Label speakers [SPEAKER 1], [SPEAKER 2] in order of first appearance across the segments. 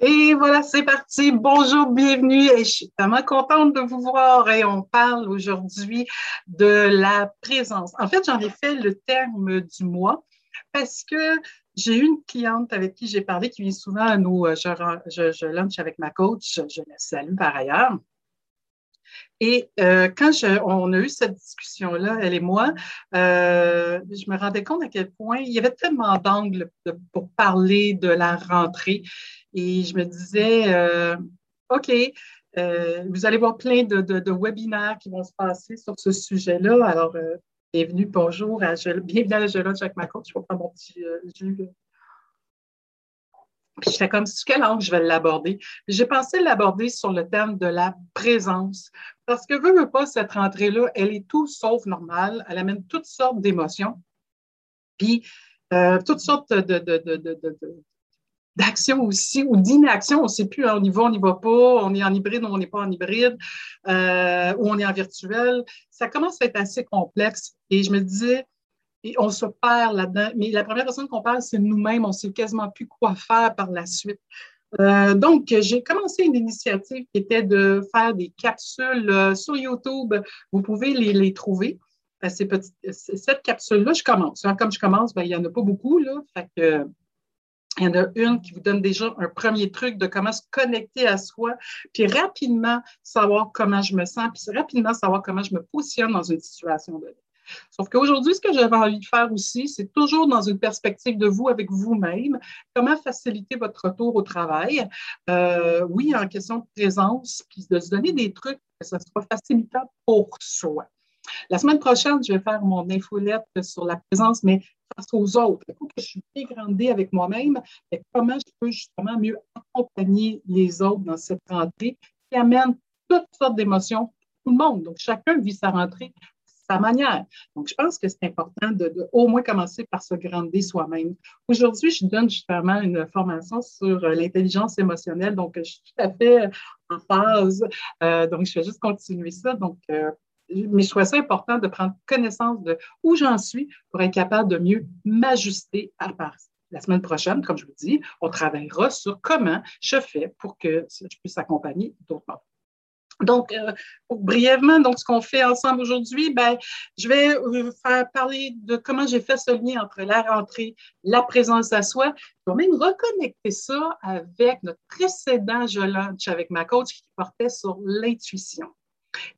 [SPEAKER 1] Et voilà, c'est parti. Bonjour, bienvenue. Et je suis tellement contente de vous voir. Et on parle aujourd'hui de la présence. En fait, j'en ai fait le terme du mois parce que j'ai une cliente avec qui j'ai parlé qui vient souvent à nous. Euh, je, je, lunch avec ma coach. Je la salue par ailleurs. Et euh, quand je, on a eu cette discussion-là, elle et moi, euh, je me rendais compte à quel point il y avait tellement d'angles pour parler de la rentrée. Et je me disais, euh, OK, euh, vous allez voir plein de, de, webinaires qui vont se passer sur ce sujet-là. Alors, euh, bienvenue, bonjour, à, bienvenue à la Jacques Macron. Je vais prendre mon petit jus. Puis j'étais comme, sur quel angle je vais l'aborder? J'ai pensé l'aborder sur le thème de la présence. Parce que, veux, veux pas, cette rentrée-là, elle est tout sauf normale. Elle amène toutes sortes d'émotions. Puis, euh, toutes sortes de, aussi ou d'inaction. On ne sait plus, hein, on y va, on n'y va pas, on est en hybride ou on n'est pas en hybride, euh, ou on est en virtuel. Ça commence à être assez complexe. Et je me disais, et on se perd là-dedans. Mais la première personne qu'on parle, c'est nous-mêmes. On ne sait quasiment plus quoi faire par la suite. Euh, donc, j'ai commencé une initiative qui était de faire des capsules euh, sur YouTube. Vous pouvez les, les trouver. Euh, ces petites, cette capsule-là, je commence. Comme je commence, ben, il n'y en a pas beaucoup. Il y en a une qui vous donne déjà un premier truc de comment se connecter à soi, puis rapidement savoir comment je me sens, puis rapidement savoir comment je me positionne dans une situation de Sauf qu'aujourd'hui, ce que j'avais envie de faire aussi, c'est toujours dans une perspective de vous avec vous-même, comment faciliter votre retour au travail? Euh, oui, en question de présence, puis de se donner des trucs que ça soit facilitant pour soi. La semaine prochaine, je vais faire mon infolette sur la présence, mais face aux autres. Il faut que je suis dégradée avec moi-même, mais comment je peux justement mieux accompagner les autres dans cette rentrée qui amène toutes sortes d'émotions tout le monde. Donc, chacun vit sa rentrée sa manière. Donc, je pense que c'est important de, au moins commencer par se grander soi-même. Aujourd'hui, je donne justement une formation sur euh, l'intelligence émotionnelle. Donc, je suis tout à fait euh, en phase. Euh, donc, je vais juste continuer ça. Donc, mais je trouvais ça important de prendre connaissance de où j'en suis pour être capable de mieux m'ajuster à part. La semaine prochaine, comme je vous dis, on travaillera sur comment je fais pour que je puisse accompagner d'autres membres. Donc, euh, brièvement, donc ce qu'on fait ensemble aujourd'hui, ben, je vais vous faire parler de comment j'ai fait ce lien entre la rentrée, la présence à soi. Je vais même reconnecter ça avec notre précédent Je lunch avec ma coach qui portait sur l'intuition.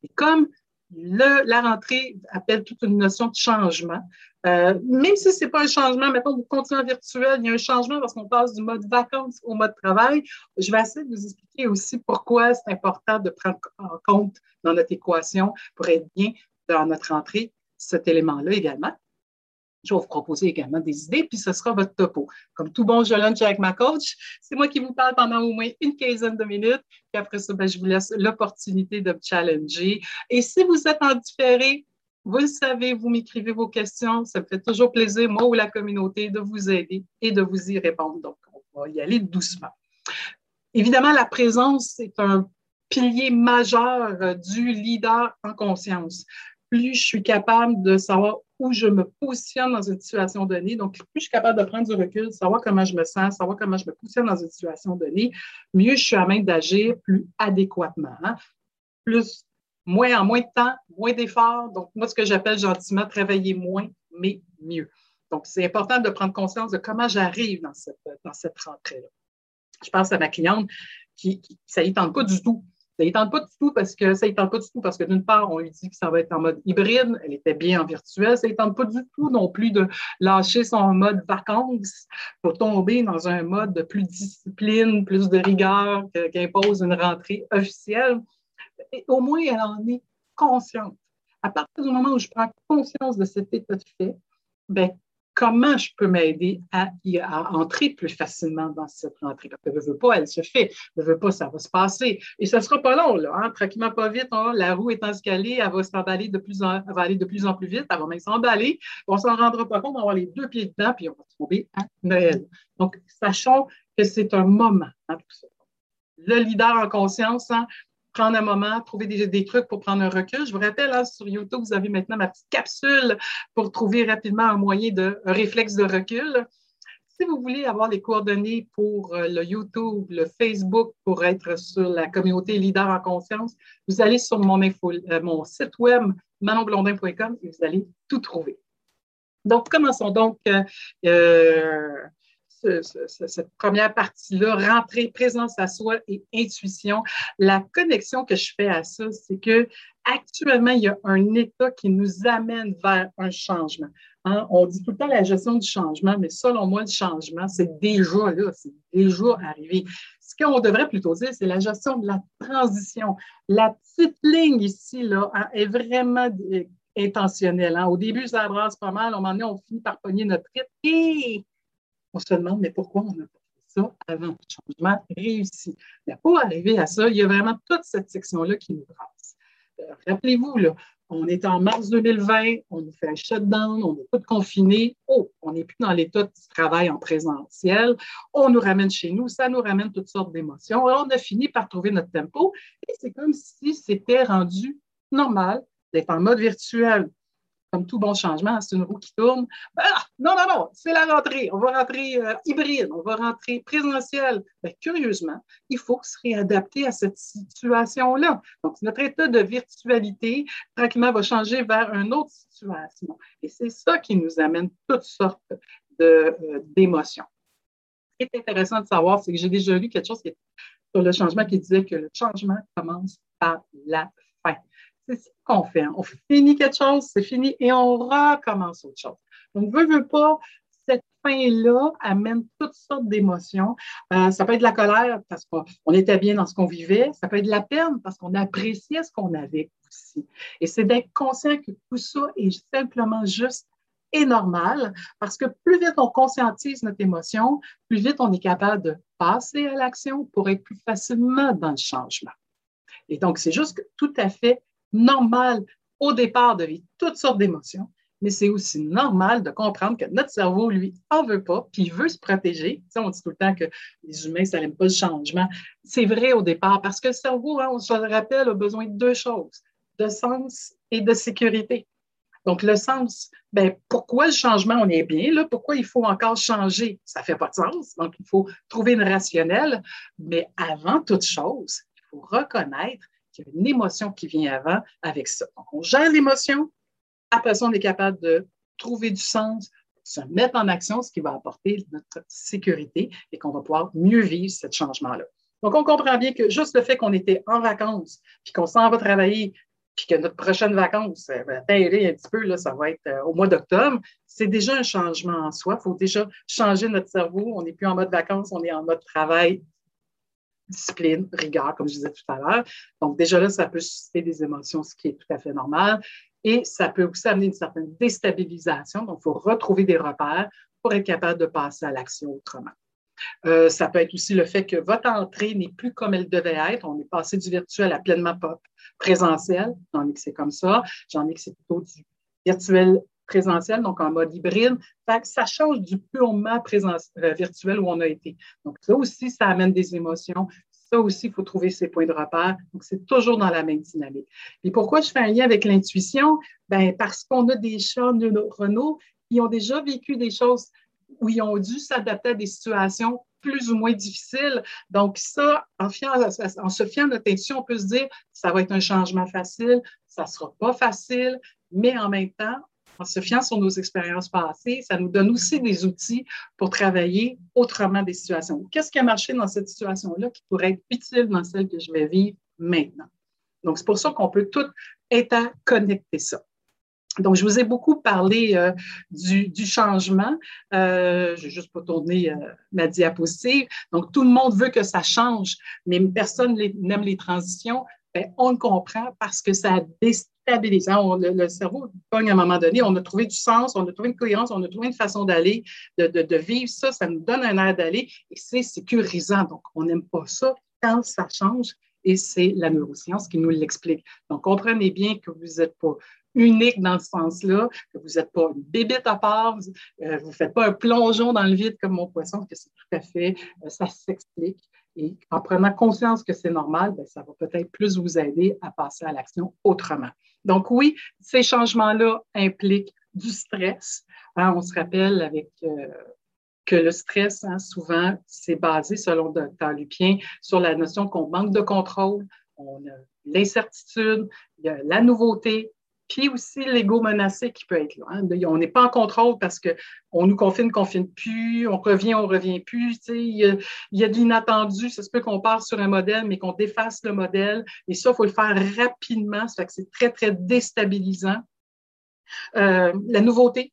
[SPEAKER 1] Et comme la rentrée appelle toute une notion de changement. Euh, même si ce n'est pas un changement, mettons, vous continuez en virtuel, il y a un changement parce qu'on passe du mode vacances au mode travail. Je vais essayer de vous expliquer aussi pourquoi c'est important de prendre en compte dans notre équation pour être bien dans notre rentrée cet élément-là également. Je vais vous proposer également des idées, puis ce sera votre topo. Comme tout bon je lunch avec ma coach, c'est moi qui vous parle pendant au moins une quinzaine de minutes, puis après ça, ben, je vous laisse l'opportunité de me challenger. Et si vous êtes en différé, vous le savez, vous m'écrivez vos questions. Ça me fait toujours plaisir, moi ou la communauté, de vous aider et de vous y répondre. Donc, on va y aller doucement. Évidemment, la présence est un pilier majeur du leader en conscience. Plus je suis capable de savoir où je me positionne dans une situation donnée. Donc, plus je suis capable de prendre du recul, savoir comment je me sens, savoir comment je me positionne dans une situation donnée, mieux je suis à même d'agir plus adéquatement. Hein. Plus, moins en moins de temps, moins d'efforts. Donc, moi, ce que j'appelle gentiment travailler moins, mais mieux. Donc, c'est important de prendre conscience de comment j'arrive dans cette, dans cette rentrée-là. Je pense à ma cliente qui, qui ça y tente pas du tout ça ne tente pas du tout parce que ça ne tente pas du tout parce que d'une part, on lui dit que ça va être en mode hybride, elle était bien en virtuel. Ça ne tente pas du tout non plus de lâcher son mode vacances pour tomber dans un mode de plus discipline, plus de rigueur qu'impose une rentrée officielle. Au moins, elle en est consciente. À partir du moment où je prends conscience de cet état de fait, ben, comment je peux m'aider à, entrer plus facilement dans cette rentrée. Elle ne veut pas, elle se fait. Ne veut pas, ça va se passer. Et ça ne sera pas long, là. Hein? Tranquillement, pas vite. Hein? La roue est escalée, elle va s'emballer de plus en, va aller de plus en plus vite. Elle va même s'emballer. On s'en rendra pas compte, on va avoir les deux pieds dedans, puis on va trouver à Noël. Donc, sachons que c'est un moment, hein. Le leader en conscience, hein, prendre un moment, trouver des, trucs pour prendre un recul. Je vous rappelle, hein, sur YouTube, vous avez maintenant ma petite capsule pour trouver rapidement un moyen de réflexe de recul. Si vous voulez avoir les coordonnées pour euh, le YouTube, le Facebook, pour être sur la communauté Leader en conscience, vous allez sur mon, euh, mon site web manonblondin.com et vous allez tout trouver. Donc, commençons donc euh, cette première partie-là, rentrer, présence à soi et intuition. La connexion que je fais à ça, c'est que actuellement, il y a un état qui nous amène vers un changement. Hein? On dit tout le temps la gestion du changement, mais selon moi, le changement, c'est déjà là, c'est déjà arrivé. Ce qu'on devrait plutôt dire, c'est la gestion de la transition. La petite ligne ici, là, hein, est vraiment intentionnelle. Hein? Au début, ça brasse pas mal. À un moment donné, on finit par pogner notre rythme et on se demande, mais pourquoi on n'a pas fait ça avant changement réussi? Pour arriver à ça, il y a vraiment toute cette section-là qui nous brasse. Euh, rappelez-vous, on est en mars 2020, on nous fait un shutdown, on est tout confiné. Oh, on n'est plus dans l'état de travail en présentiel. On nous ramène chez nous, ça nous ramène toutes sortes d'émotions. On a fini par trouver notre tempo et c'est comme si c'était rendu normal d'être en mode virtuel comme tout bon changement, c'est une roue qui tourne. Ah, non, non, non, c'est la rentrée. On va rentrer euh, hybride, on va rentrer présentiel. Mais curieusement, il faut se réadapter à cette situation-là. Donc, notre état de virtualité, tranquillement, va changer vers une autre situation. Et c'est ça qui nous amène toutes sortes euh, d'émotions. Ce qui est intéressant de savoir, c'est que j'ai déjà lu quelque chose sur le changement qui disait que le changement commence par la. C'est ce qu'on fait. On finit quelque chose, c'est fini et on recommence autre chose. Donc, veut, veut pas, cette fin-là amène toutes sortes d'émotions. Euh, ça peut être de la colère parce qu'on était bien dans ce qu'on vivait. Ça peut être de la peine parce qu'on appréciait ce qu'on avait aussi. Et c'est d'être conscient que tout ça est simplement juste et normal parce que plus vite on conscientise notre émotion, plus vite on est capable de passer à l'action pour être plus facilement dans le changement. Et donc, c'est juste tout à fait normal au départ de vivre toutes sortes d'émotions, mais c'est aussi normal de comprendre que notre cerveau, lui, en veut pas, puis il veut se protéger. on dit tout le temps que les humains, ça n'aime pas le changement. C'est vrai au départ, parce que le cerveau, hein, on se le rappelle, a besoin de deux choses, de sens et de sécurité. Donc, le sens, ben, pourquoi le changement, on est bien, là? Pourquoi il faut encore changer? Ça fait pas de sens. Donc, il faut trouver une rationnelle. Mais avant toute chose, il faut reconnaître qu'il y a une émotion qui vient avant avec ça. Donc, on gère l'émotion. Après ça, on est capable de trouver du sens, se mettre en action, ce qui va apporter notre sécurité et qu'on va pouvoir mieux vivre ce changement-là. Donc, on comprend bien que juste le fait qu'on était en vacances, puis qu'on s'en va travailler, puis que notre prochaine vacances va un petit peu, là, ça va être euh, au mois d'octobre, c'est déjà un changement en soi. Il faut déjà changer notre cerveau. On n'est plus en mode vacances, on est en mode travail discipline, rigueur, comme je disais tout à l'heure. Donc, déjà là, ça peut susciter des émotions, ce qui est tout à fait normal. Et ça peut aussi amener une certaine déstabilisation. Donc, il faut retrouver des repères pour être capable de passer à l'action autrement. Euh, ça peut être aussi le fait que votre entrée n'est plus comme elle devait être. On est passé du virtuel à pleinement présentiel. J'en ai que c'est comme ça. J'en ai que c'est plutôt du virtuel présentiel, donc en mode hybride. ça change du purement euh, virtuel où on a été. Donc, ça aussi, ça amène des émotions. Ça aussi, il faut trouver ses points de repère. Donc, c'est toujours dans la même dynamique. Et pourquoi je fais un lien avec l'intuition? Ben, parce qu'on a des chats neuronaux qui ont déjà vécu des choses où ils ont dû s'adapter à des situations plus ou moins difficiles. Donc, ça, en, se fiant à notre intuition, on peut se dire, ça va être un changement facile, ça ne sera pas facile, mais en même temps, en se fiant sur nos expériences passées, ça nous donne aussi des outils pour travailler autrement des situations. Qu'est-ce qui a marché dans cette situation-là qui pourrait être utile dans celle que je vais vivre maintenant? Donc, c'est pour ça qu'on peut tout interconnecter ça. Donc, je vous ai beaucoup parlé euh, du, changement. Euh, je vais juste pas tourner euh, ma diapositive. Donc, tout le monde veut que ça change, mais personne n'aime les transitions. Ben, on le comprend parce que ça Hein. le, cerveau pogne à un moment donné, on a trouvé du sens, on a trouvé une cohérence, on a trouvé une façon d'aller, de, vivre ça, ça nous donne un air d'aller et c'est sécurisant. Donc, on n'aime pas ça quand ça change et c'est la neuroscience qui nous l'explique. Donc, comprenez bien que vous n'êtes pas unique dans ce sens-là, que vous n'êtes pas une bébête à part, vous ne euh, faites pas un plongeon dans le vide comme mon poisson, que c'est tout à fait, euh, ça s'explique. Et en prenant conscience que c'est normal, ben, ça va peut-être plus vous aider à passer à l'action autrement. Donc oui, ces changements-là impliquent du stress. Hein, on se rappelle avec euh, que le stress, hein, souvent, c'est basé, selon Dr. Lupien, sur la notion qu'on manque de contrôle, on a l'incertitude, il y a la nouveauté, puis aussi l'ego menacé qui peut être là. Hein. On n'est pas en contrôle parce qu'on nous confine, confine plus, on revient, on revient plus. Il y, a, y a de l'inattendu. Ça se peut qu'on part sur un modèle, mais qu'on défasse le modèle. Et ça, il faut le faire rapidement. Ça fait que c'est très, très déstabilisant. Euh, la nouveauté.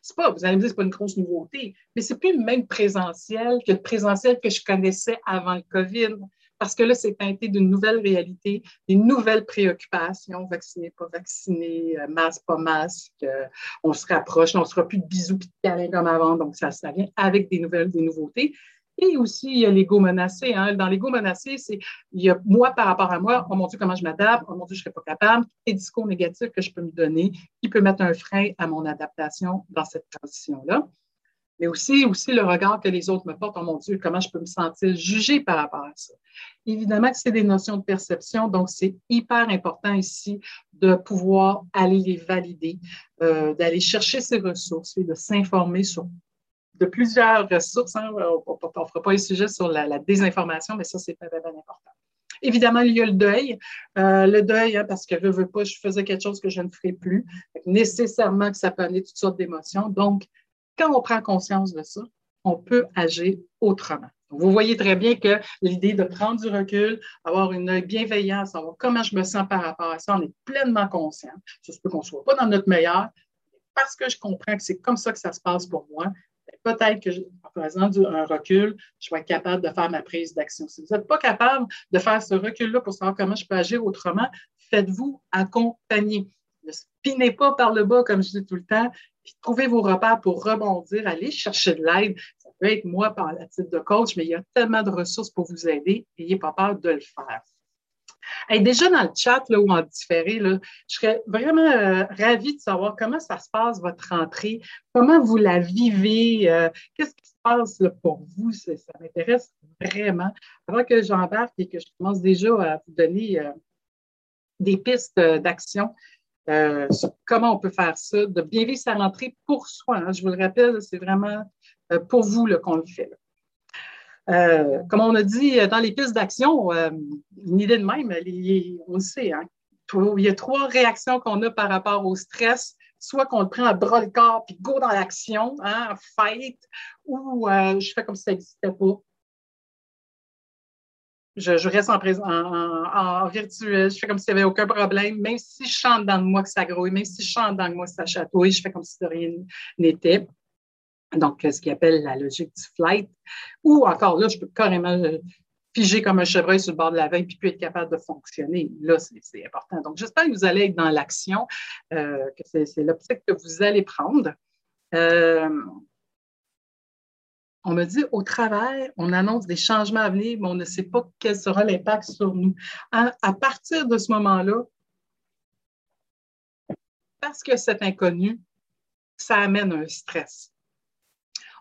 [SPEAKER 1] C'est pas, vous allez me dire, c'est pas une grosse nouveauté, mais c'est plus le même présentiel que le présentiel que je connaissais avant le COVID parce que là, c'est teinté d'une nouvelle réalité, des nouvelles préoccupations, vacciné, pas vacciné, euh, masque, pas masque, euh, on se rapproche, on ne sera plus de bisous et de câlins comme avant, donc ça, ça vient avec des nouvelles, des nouveautés. Et aussi, il y a l'ego menacé. Hein. Dans l'ego menacé, c'est il y a moi par rapport à moi, oh mon Dieu, comment je m'adapte, oh mon Dieu, je ne serais pas capable, et discours négatifs que je peux me donner qui peut mettre un frein à mon adaptation dans cette transition-là mais aussi, aussi le regard que les autres me portent. Oh mon Dieu, comment je peux me sentir jugée par rapport à ça? Évidemment que c'est des notions de perception, donc c'est hyper important ici de pouvoir aller les valider, euh, d'aller chercher ces ressources et de s'informer sur de plusieurs ressources. Hein. On ne fera pas un sujet sur la, désinformation, mais ça, c'est très, très important. Évidemment, il y a le deuil. Euh, le deuil, hein, parce que je veux pas, je faisais quelque chose que je ne ferai plus. Nécessairement que ça peut amener toutes sortes d'émotions. Donc, quand on prend conscience de ça, on peut agir autrement. Vous voyez très bien que l'idée de prendre du recul, avoir une bienveillance, savoir comment je me sens par rapport à ça, on est pleinement conscient. Ça se peut qu'on ne soit pas dans notre meilleur, parce que je comprends que c'est comme ça que ça se passe pour moi. Ben, peut-être que, en faisant un recul, je vais être capable de faire ma prise d'action. Si vous n'êtes pas capable de faire ce recul-là pour savoir comment je peux agir autrement, faites-vous accompagner. Ne spinez pas par le bas, comme je dis tout le temps, puis trouvez vos repères pour rebondir, allez chercher de l'aide. Ça peut être moi par la titre de coach, mais il y a tellement de ressources pour vous aider. N'ayez pas peur de le faire. Déjà dans le chat là, ou en différé, là, je serais vraiment euh, ravie de savoir comment ça se passe, votre rentrée, comment vous la vivez, euh, qu'est-ce qui se passe là, pour vous, ça, m'intéresse vraiment. Avant que j'embarque et que je commence déjà à vous donner euh, des pistes d'action, euh, comment on peut faire ça, de bien vivre sa rentrée pour soi. Hein. Je vous le rappelle, c'est vraiment euh, pour vous qu'on le fait. Euh, comme on a dit dans les pistes d'action, une idée de même, on le sait, hein. il y a trois réactions qu'on a par rapport au stress. Soit qu'on le prend à bras le corps puis go dans l'action, hein, fight, ou je fais comme si ça n'existait pas je, reste en, en, virtuel, je fais comme s'il n'y avait aucun problème, même si je chante dans moi que ça grouille, même si je chante dans moi que ça chatouille, je fais comme si de rien n'était. Donc, ce qu'il appelle la logique du flight. Ou encore là, je peux carrément euh, figer comme un chevreuil sur le bord de la veille puis puis être capable de fonctionner. Là, c'est important. Donc, j'espère que vous allez être dans l'action, euh, que c'est l'optique que vous allez prendre. Euh, on me dit au travail, on annonce des changements à venir, mais on ne sait pas quel sera l'impact sur nous. À, partir de ce moment-là, parce que c'est inconnu, ça amène un stress.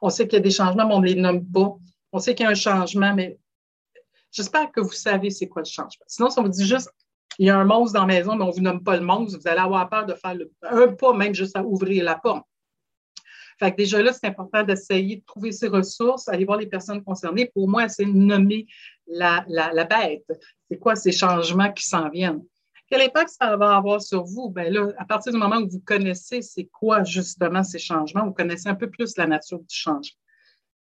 [SPEAKER 1] On sait qu'il y a des changements, mais on ne les nomme pas. On sait qu'il y a un changement, mais j'espère que vous savez c'est quoi le changement. Sinon, si on vous dit juste, il y a un monstre dans la maison, mais on ne vous nomme pas le monstre, vous allez avoir peur de faire un pas, même juste à ouvrir la porte. Fait que déjà là, c'est important d'essayer de trouver ses ressources, aller voir les personnes concernées. Pour moi, c'est nommer la, la, bête. C'est quoi ces changements qui s'en viennent? Quel impact ça va avoir sur vous? Ben là, à partir du moment où vous connaissez c'est quoi justement ces changements, vous connaissez un peu plus la nature du changement.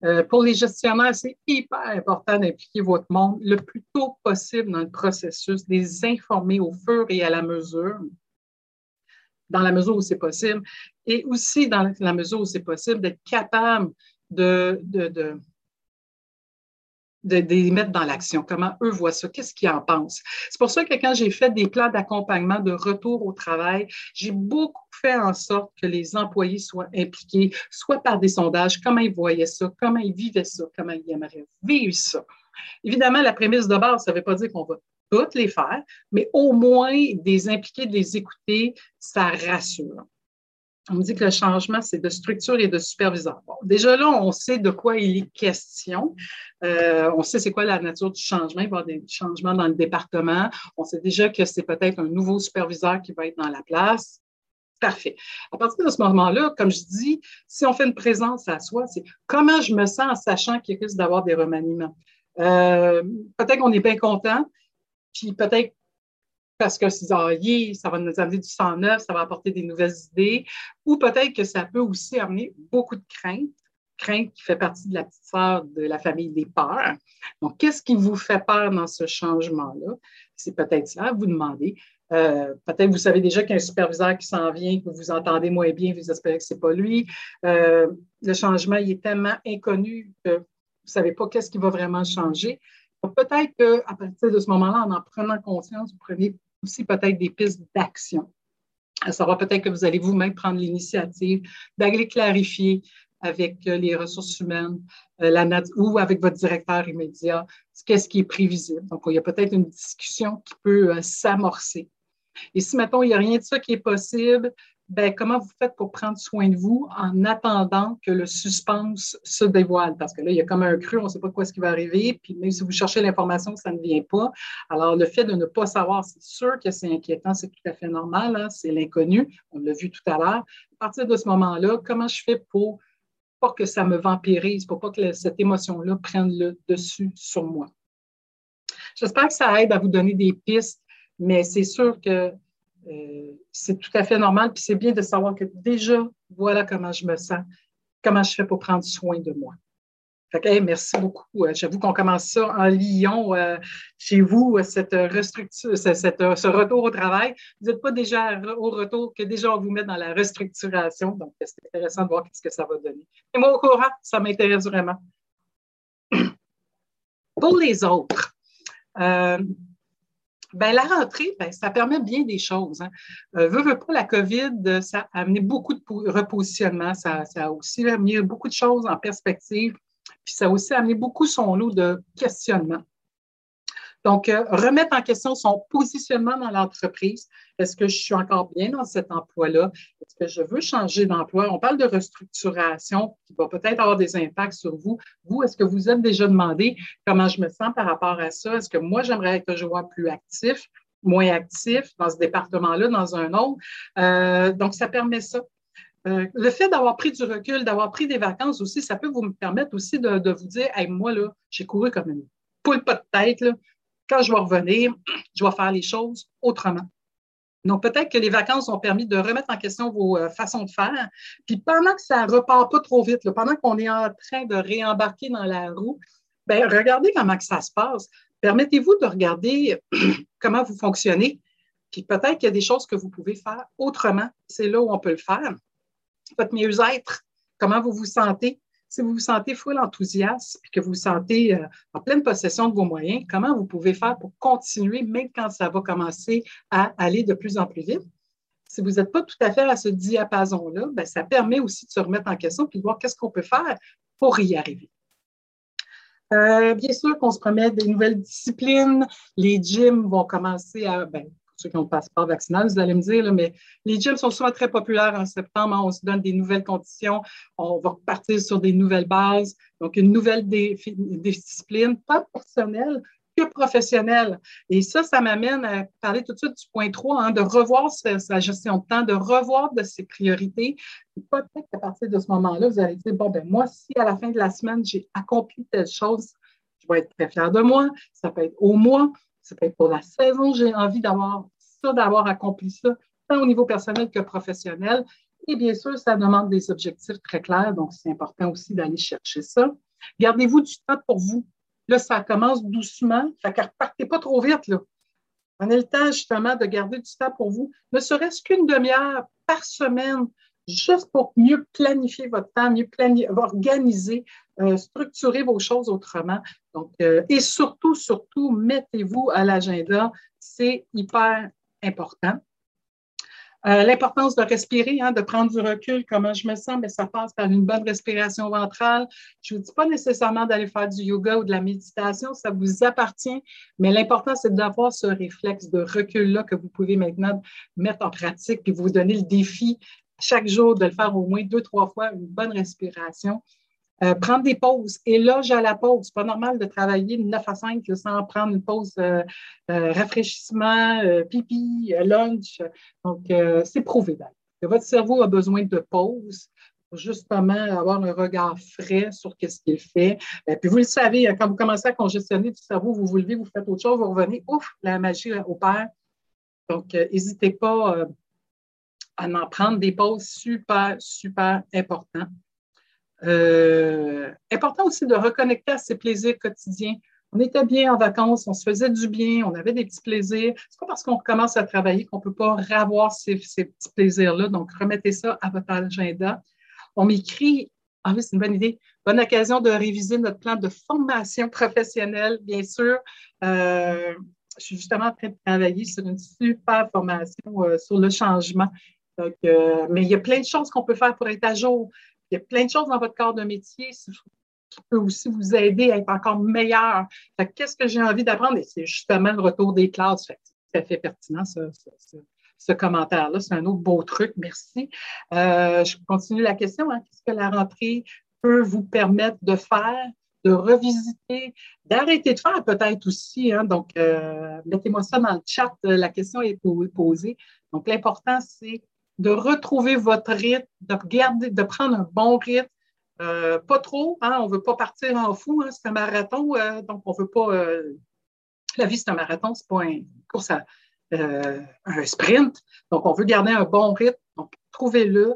[SPEAKER 1] Euh, pour les gestionnaires, c'est hyper important d'impliquer votre monde le plus tôt possible dans le processus, les informer au fur et à la mesure dans la mesure où c'est possible, et aussi dans la mesure où c'est possible d'être capable de, de, de de, les mettre dans l'action, comment eux voient ça, qu'est-ce qu'ils en pensent? C'est pour ça que quand j'ai fait des plans d'accompagnement de retour au travail, j'ai beaucoup fait en sorte que les employés soient impliqués, soit par des sondages, comment ils voyaient ça, comment ils vivaient ça, comment ils aimeraient vivre ça. Évidemment, la prémisse de base, ça ne veut pas dire qu'on va toutes les faire, mais au moins des impliquer, de les écouter, ça rassure. On me dit que le changement, c'est de structure et de superviseur. déjà là, on sait de quoi il est question. Euh, on sait c'est quoi la nature du changement. Il va y avoir des changements dans le département. On sait déjà que c'est peut-être un nouveau superviseur qui va être dans la place. Parfait. À partir de ce moment-là, comme je dis, si on fait une présence à soi, c'est comment je me sens en sachant qu'il risque d'avoir des remaniements. Euh, peut-être qu'on est bien content, puis peut-être parce que ah, ça va nous amener du sang neuf, ça va apporter des nouvelles idées, ou peut-être que ça peut aussi amener beaucoup de crainte, crainte qui fait partie de la petite sœur de la famille des peurs. Donc, qu'est-ce qui vous fait peur dans ce changement-là? C'est peut-être ça, vous demandez. Euh, peut-être vous savez déjà qu'il y a un superviseur qui s'en vient, que vous entendez moins bien, vous espérez que ce n'est pas lui. Euh, le changement, il est tellement inconnu que vous ne savez pas qu'est-ce qui va vraiment changer. Peut-être qu'à partir de ce moment-là, en en prenant conscience, vous prenez aussi peut-être des pistes d'action. Ça savoir peut-être que vous allez vous-même prendre l'initiative d'aller clarifier avec euh, les ressources humaines la ou avec votre directeur immédiat qu'est-ce qui est prévisible. Donc, il y a peut-être une discussion qui peut s'amorcer et si, maintenant il n'y a rien de ça qui est possible, ben, comment vous faites pour prendre soin de vous en attendant que le suspense se dévoile? Parce que là, il y a comme un cru, on ne sait pas quoi ce qui va arriver, puis même si vous cherchez l'information, ça ne vient pas. Alors, le fait de ne pas savoir, c'est sûr que c'est inquiétant, c'est tout à fait normal, hein, c'est l'inconnu, on l'a vu tout à l'heure. À partir de ce moment-là, comment je fais pour pas que ça me vampirise, pour pas que cette émotion-là prenne le dessus sur moi? J'espère que ça aide à vous donner des pistes mais c'est sûr que c'est tout à fait normal. Puis c'est bien de savoir que déjà, voilà comment je me sens, comment je fais pour prendre soin de moi. Fait que, merci beaucoup. Euh, j'avoue qu'on commence ça en Lyon, euh, chez vous, cette restructure, ce retour au travail. Vous n'êtes pas déjà au retour, que déjà on vous met dans la restructuration. Donc, c'est intéressant de voir ce que ça va donner. Et moi, au courant, ça m'intéresse vraiment. Pour les autres, ben, la rentrée, ben, ça permet bien des choses. Hein. Euh, veut, pas, la COVID, ça a amené beaucoup de repositionnement, ça, ça a aussi mis beaucoup de choses en perspective, puis ça a aussi amené beaucoup son lot de questionnements. Donc, euh, remettre en question son positionnement dans l'entreprise. Est-ce que je suis encore bien dans cet emploi-là? Est-ce que je veux changer d'emploi? On parle de restructuration qui va peut-être avoir des impacts sur vous. Vous, est-ce que vous êtes déjà demandé comment je me sens par rapport à ça? Est-ce que moi, j'aimerais être un joueur plus actif, moins actif dans ce département-là, dans un autre? Euh, donc, ça permet ça. Euh, le fait d'avoir pris du recul, d'avoir pris des vacances aussi, ça peut vous permettre aussi de, vous dire, hey, moi, là, j'ai couru comme une poule pas de tête, là quand je vais revenir, je vais faire les choses autrement. Donc, peut-être que les vacances ont permis de remettre en question vos euh, façons de faire. Puis pendant que ça repart pas trop vite, pendant qu'on est en train de réembarquer dans la roue, ben regardez comment que ça se passe. Permettez-vous de regarder comment vous fonctionnez. Puis peut-être qu'il y a des choses que vous pouvez faire autrement. C'est là où on peut le faire. Votre mieux-être, comment vous vous sentez, si vous vous sentez full enthousiaste et que vous vous sentez euh, en pleine possession de vos moyens, comment vous pouvez faire pour continuer, même quand ça va commencer à aller de plus en plus vite? Si vous n'êtes pas tout à fait à ce diapason-là, ben, ça permet aussi de se remettre en question et de voir qu'est-ce qu'on peut faire pour y arriver. Euh, bien sûr qu'on se promet des nouvelles disciplines. Les gyms vont commencer à, ben, ceux qui ont le passeport vaccinal, vous allez me dire, mais les gyms sont souvent très populaires en septembre. On se donne des nouvelles conditions. On va repartir sur des nouvelles bases. Donc, une nouvelle discipline, pas personnelle, que professionnelle. Et ça, ça m'amène à parler tout de suite du point 3, hein, de revoir sa, gestion de temps, de revoir de ses priorités. Peut-être qu'à partir de ce moment-là, vous allez dire, bon, ben moi, si à la fin de la semaine, j'ai accompli telle chose, je vais être très fier de moi. Ça peut être au mois, ça être pour la saison, j'ai envie d'avoir ça, d'avoir accompli ça, tant au niveau personnel que professionnel. Et bien sûr, ça demande des objectifs très clairs, donc c'est important aussi d'aller chercher ça. Gardez-vous du temps pour vous. Là, ça commence doucement, fait que repartez pas trop vite. Là. Prenez le temps justement de garder du temps pour vous, ne serait-ce qu'une demi-heure par semaine, juste pour mieux planifier votre temps, mieux planifier, organiser, euh, structurer vos choses autrement. Donc, euh, et surtout, surtout, mettez-vous à l'agenda. C'est hyper important. Euh, l'importance de respirer, hein, de prendre du recul, comment je me sens, mais ça passe par une bonne respiration ventrale. Je ne vous dis pas nécessairement d'aller faire du yoga ou de la méditation, ça vous appartient, mais l'important, c'est d'avoir ce réflexe de recul-là que vous pouvez maintenant mettre en pratique, puis vous donner le défi chaque jour de le faire au moins deux, trois fois, une bonne respiration. Euh, prendre des pauses. Et là, j'ai la pause. C'est pas normal de travailler de 9 à 5 sans prendre une pause euh, euh, rafraîchissement, pipi, lunch. Donc, c'est prouvé que votre cerveau a besoin de pause pour justement avoir un regard frais sur ce qu'il fait. Et euh, puis vous le savez, quand vous commencez à congestionner du cerveau, vous vous levez, vous faites autre chose, vous revenez, ouf, la magie opère. Donc, n'hésitez pas à en prendre des pauses super, super importants. Euh, important aussi de reconnecter à ses plaisirs quotidiens. On était bien en vacances, on se faisait du bien, on avait des petits plaisirs. C'est pas parce qu'on commence à travailler qu'on peut pas revoir ces, petits plaisirs-là. Donc, remettez ça à votre agenda. On m'écrit, ah oui, c'est une bonne idée, bonne occasion de réviser notre plan de formation professionnelle, bien sûr. Euh, je suis justement en train de travailler sur une super formation euh, sur le changement. Mais il y a plein de choses qu'on peut faire pour être à jour. Il y a plein de choses dans votre corps de métier qui peut aussi vous aider à être encore meilleur. Qu'est-ce que j'ai envie d'apprendre? c'est justement le retour des classes. C'est tout à fait pertinent, ce, commentaire-là. C'est un autre beau truc. Merci. Euh, je continue la question. Hein. Qu'est-ce que la rentrée peut vous permettre de faire? de revisiter, d'arrêter de faire peut-être aussi. Hein? donc, euh, mettez-moi ça dans le chat. La question est posée. Donc, l'important, c'est de retrouver votre rythme, de garder, de prendre un bon rythme. Euh, pas trop, hein, on ne veut pas partir en fou, hein, c'est un marathon, euh, donc on ne veut pas. Euh, la vie, c'est un marathon, c'est pas une course à un sprint. Donc, on veut garder un bon rythme. Donc, trouvez-le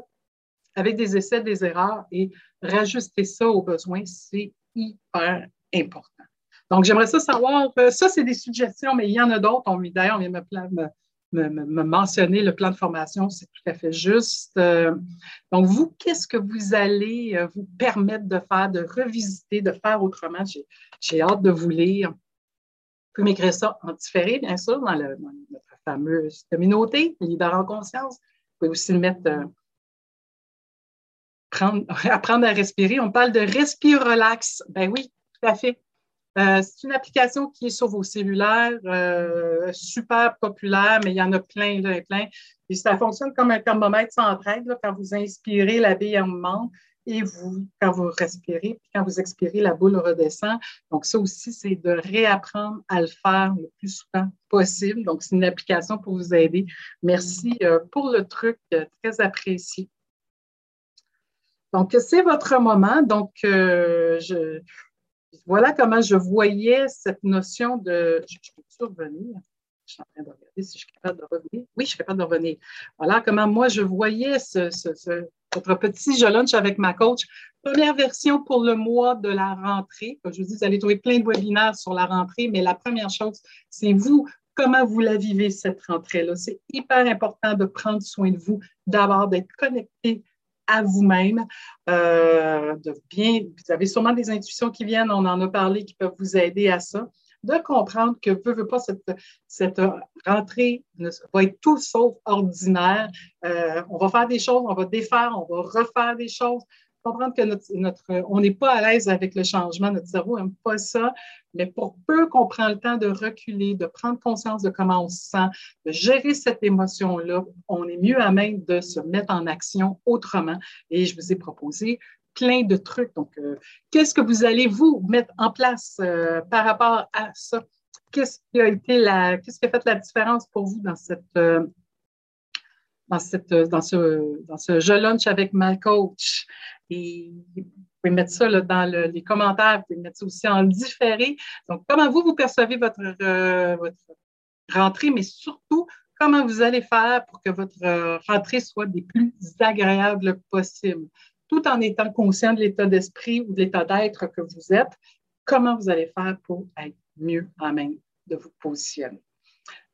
[SPEAKER 1] avec des essais, des erreurs et rajuster ça aux besoins, c'est hyper important. Donc, j'aimerais ça savoir, ça, c'est des suggestions, mais il y en a d'autres. D'ailleurs, on vient me, me, me, mentionner le plan de formation, c'est tout à fait juste. Euh, donc, vous, qu'est-ce que vous allez euh, vous permettre de faire, de revisiter, de faire autrement? J'ai hâte de vous lire. Vous pouvez m'écrire ça en différé, bien sûr, dans, notre fameuse communauté, Leader en conscience. Vous pouvez aussi le mettre, euh, apprendre à respirer. On parle de respire relax. Ben oui, tout à fait. Euh, c'est une application qui est sur vos cellulaires, euh, super populaire, mais il y en a plein, là, plein. Et ça fonctionne comme un thermomètre sans traite. Quand vous inspirez, la bille monte et vous, quand vous respirez, puis quand vous expirez, la boule redescend. Donc, ça aussi, c'est de réapprendre à le faire le plus souvent possible. Donc, c'est une application pour vous aider. Merci euh, pour le truc, très apprécié. Donc, c'est votre moment. Donc, je, voilà comment je voyais cette notion de. Je, peux survenir. Je suis en train de regarder si je suis capable de revenir. Oui, je suis capable de revenir. Voilà comment moi je voyais ce, ce, votre petit je lunch avec ma coach. Première version pour le mois de la rentrée. Comme je vous dis, vous allez trouver plein de webinaires sur la rentrée, mais la première chose, c'est vous, comment vous la vivez cette rentrée-là? C'est hyper important de prendre soin de vous, d'abord d'être connecté à vous-même, euh, de bien, vous avez sûrement des intuitions qui viennent, on en a parlé, qui peuvent vous aider à ça, de comprendre que veut, veut pas cette, cette rentrée va être tout sauf ordinaire. Euh, on va faire des choses, on va défaire, on va refaire des choses comprendre que notre, on n'est pas à l'aise avec le changement, notre cerveau n'aime pas ça, mais pour peu qu'on prend le temps de reculer, de prendre conscience de comment on se sent, de gérer cette émotion-là, on est mieux à même de se mettre en action autrement. Et je vous ai proposé plein de trucs. Donc, euh, qu'est-ce que vous allez vous mettre en place euh, par rapport à ça? Qu'est-ce qui a été la, qu'est-ce qui a fait la différence pour vous dans cette, euh, dans, ce, dans je lunch avec ma coach. Vous pouvez mettre ça dans les commentaires, vous pouvez mettre ça aussi en différé. Donc, comment vous, vous percevez votre, votre rentrée, mais surtout, comment vous allez faire pour que votre rentrée soit des plus agréables possibles, tout en étant conscient de l'état d'esprit ou de l'état d'être que vous êtes, comment vous allez faire pour être mieux en même de vous positionner?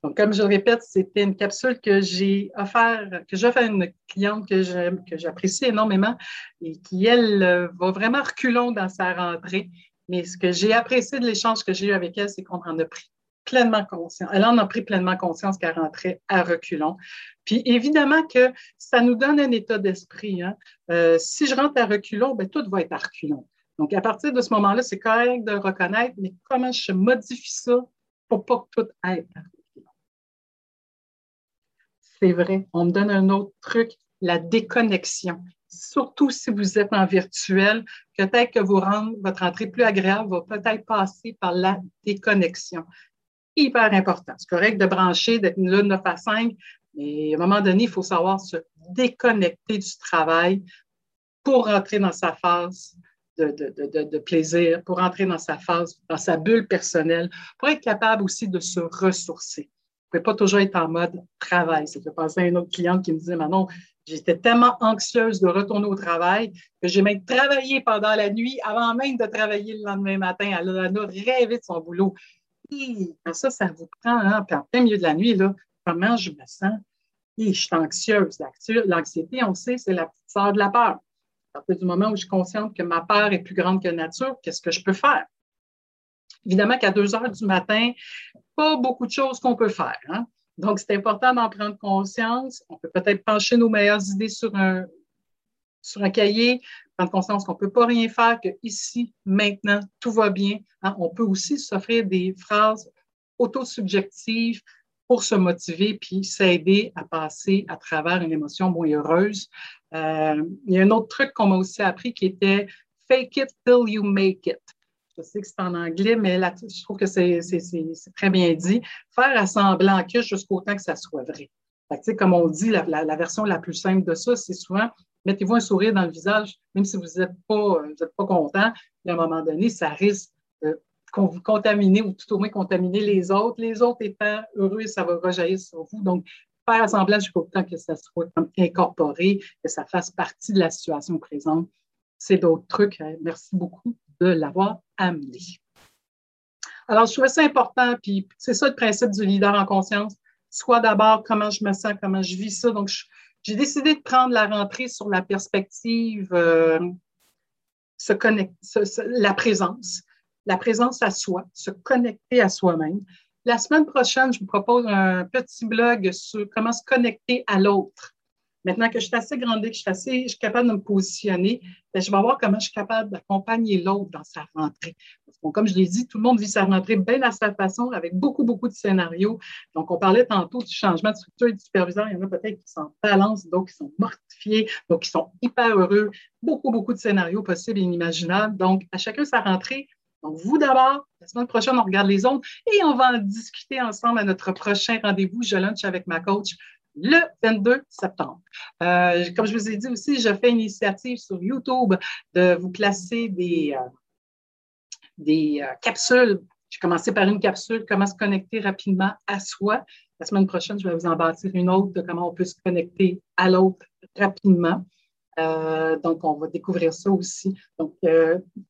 [SPEAKER 1] Donc, comme je le répète, c'était une capsule que j'ai offert, que j'offre à une cliente que j'aime, que j'apprécie énormément et qui, elle, euh, va vraiment reculons dans sa rentrée. Mais ce que j'ai apprécié de l'échange que j'ai eu avec elle, c'est qu'on en a pris pleinement conscience. Elle en a pris pleinement conscience qu'elle rentrait à reculons. Puis évidemment que ça nous donne un état d'esprit. Hein. Euh, si je rentre à reculons, ben, tout va être à reculons. Donc, à partir de ce moment-là, c'est correct de reconnaître, mais comment je modifie ça pour pas que tout aille à c'est vrai. On me donne un autre truc, la déconnexion. Surtout si vous êtes en virtuel, peut-être que vous rendre votre entrée plus agréable va peut-être passer par la déconnexion. Hyper important. C'est correct de brancher, d'être là 9 à 5, Mais à un moment donné, il faut savoir se déconnecter du travail pour rentrer dans sa phase de, de, de, plaisir, pour entrer dans sa phase, dans sa bulle personnelle, pour être capable aussi de se ressourcer. Ne pouvez pas toujours être en mode travail. Ça fait penser à une autre cliente qui me disait, Manon, j'étais tellement anxieuse de retourner au travail que j'ai même travaillé pendant la nuit avant même de travailler le lendemain matin. Elle, a rêvé de son boulot. Et ça, ça vous prend, hein, puis en plein milieu de la nuit, là, comment je me sens? Je suis anxieuse. L'anxiété, on sait, c'est la petite sœur de la peur. À partir du moment où je suis consciente que ma peur est plus grande que nature, qu'est-ce que je peux faire? Évidemment qu'à 2 heures du matin, pas beaucoup de choses qu'on peut faire. Hein? Donc, c'est important d'en prendre conscience. On peut peut-être pencher nos meilleures idées sur un, sur un cahier, prendre conscience qu'on ne peut pas rien faire, que ici, maintenant, tout va bien. Hein? On peut aussi s'offrir des phrases autosubjectives pour se motiver puis s'aider à passer à travers une émotion moins heureuse. Euh, il y a un autre truc qu'on m'a aussi appris qui était fake it till you make it. Je sais que c'est en anglais, mais je trouve que c'est très bien dit. Faire à semblant que jusqu'au temps que ça soit vrai. Comme on dit, la, version la plus simple de ça, c'est souvent mettez-vous un sourire dans le visage, même si vous n'êtes pas, content. À un moment donné, ça risque de qu'on vous contaminer ou tout au moins contaminer les autres. Les autres étant heureux, ça va rejaillir sur vous. Donc, faire assemblage jusqu'au temps que ça soit incorporé, que ça fasse partie de la situation présente. C'est d'autres trucs. Hein. Merci beaucoup de l'avoir amené. Alors, je trouvais ça important, puis c'est ça le principe du leader en conscience. Soit d'abord comment je me sens, comment je vis ça. Donc, j'ai décidé de prendre la rentrée sur la perspective, euh, se la présence la présence à soi, se connecter à soi-même. La semaine prochaine, je vous propose un petit blog sur comment se connecter à l'autre. Maintenant que je suis assez grande, que je suis, assez, je suis capable de me positionner, ben, je vais voir comment je suis capable d'accompagner l'autre dans sa rentrée. comme je l'ai dit, tout le monde vit sa rentrée bien à sa façon, avec beaucoup, beaucoup de scénarios. Donc, on parlait tantôt du changement de structure et de superviseur. Il y en a peut-être qui sont en balance, d'autres qui sont mortifiés, donc qui sont hyper heureux. Beaucoup, beaucoup de scénarios possibles et inimaginables. Donc, à chacun sa rentrée, donc, vous d'abord, la semaine prochaine, on regarde les autres et on va en discuter ensemble à notre prochain rendez-vous. Je lunch avec ma coach le 22 septembre. Euh, comme je vous ai dit aussi, je fais une initiative sur YouTube de vous placer des, euh, euh, capsules. J'ai commencé par une capsule, comment se connecter rapidement à soi. La semaine prochaine, je vais vous en bâtir une autre de comment on peut se connecter à l'autre rapidement. donc, on va découvrir ça aussi. Donc,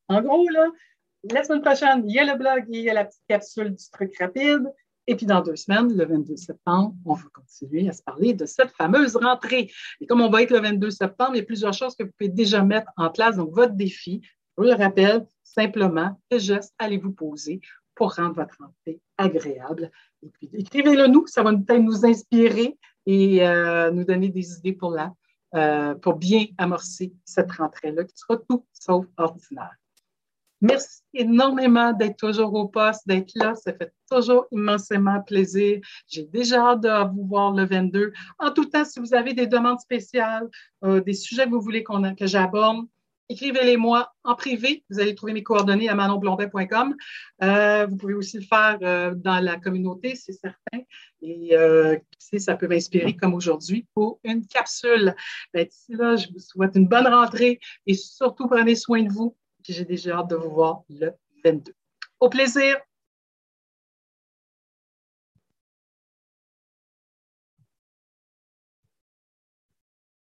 [SPEAKER 1] en gros, la semaine prochaine, il y a le blog il y a la petite capsule du truc rapide. Et puis dans deux semaines, le 22 septembre, on va continuer à se parler de cette fameuse rentrée. Et comme on va être le 22 septembre, il y a plusieurs choses que vous pouvez déjà mettre en place. Donc, votre défi, je vous le rappelle, simplement, quel geste allez-vous poser pour rendre votre rentrée agréable? Et puis, écrivez-le nous, ça va peut-être nous inspirer et euh, nous donner des idées pour, la, euh, pour bien amorcer cette rentrée-là qui sera tout sauf ordinaire. Merci énormément d'être toujours au poste, d'être là. Ça fait toujours immensément plaisir. J'ai déjà hâte de vous voir le 22. En tout temps, si vous avez des demandes spéciales, euh, des sujets que vous voulez que j'aborde, écrivez-les-moi en privé. Vous allez trouver mes coordonnées à manonblondin.com. Euh, vous pouvez aussi le faire euh, dans la communauté, c'est certain. Et euh, ça peut m'inspirer comme aujourd'hui pour une capsule. Ben, d'ici là, je vous souhaite une bonne rentrée et surtout prenez soin de vous j'ai déjà hâte de vous voir le 22. Au plaisir!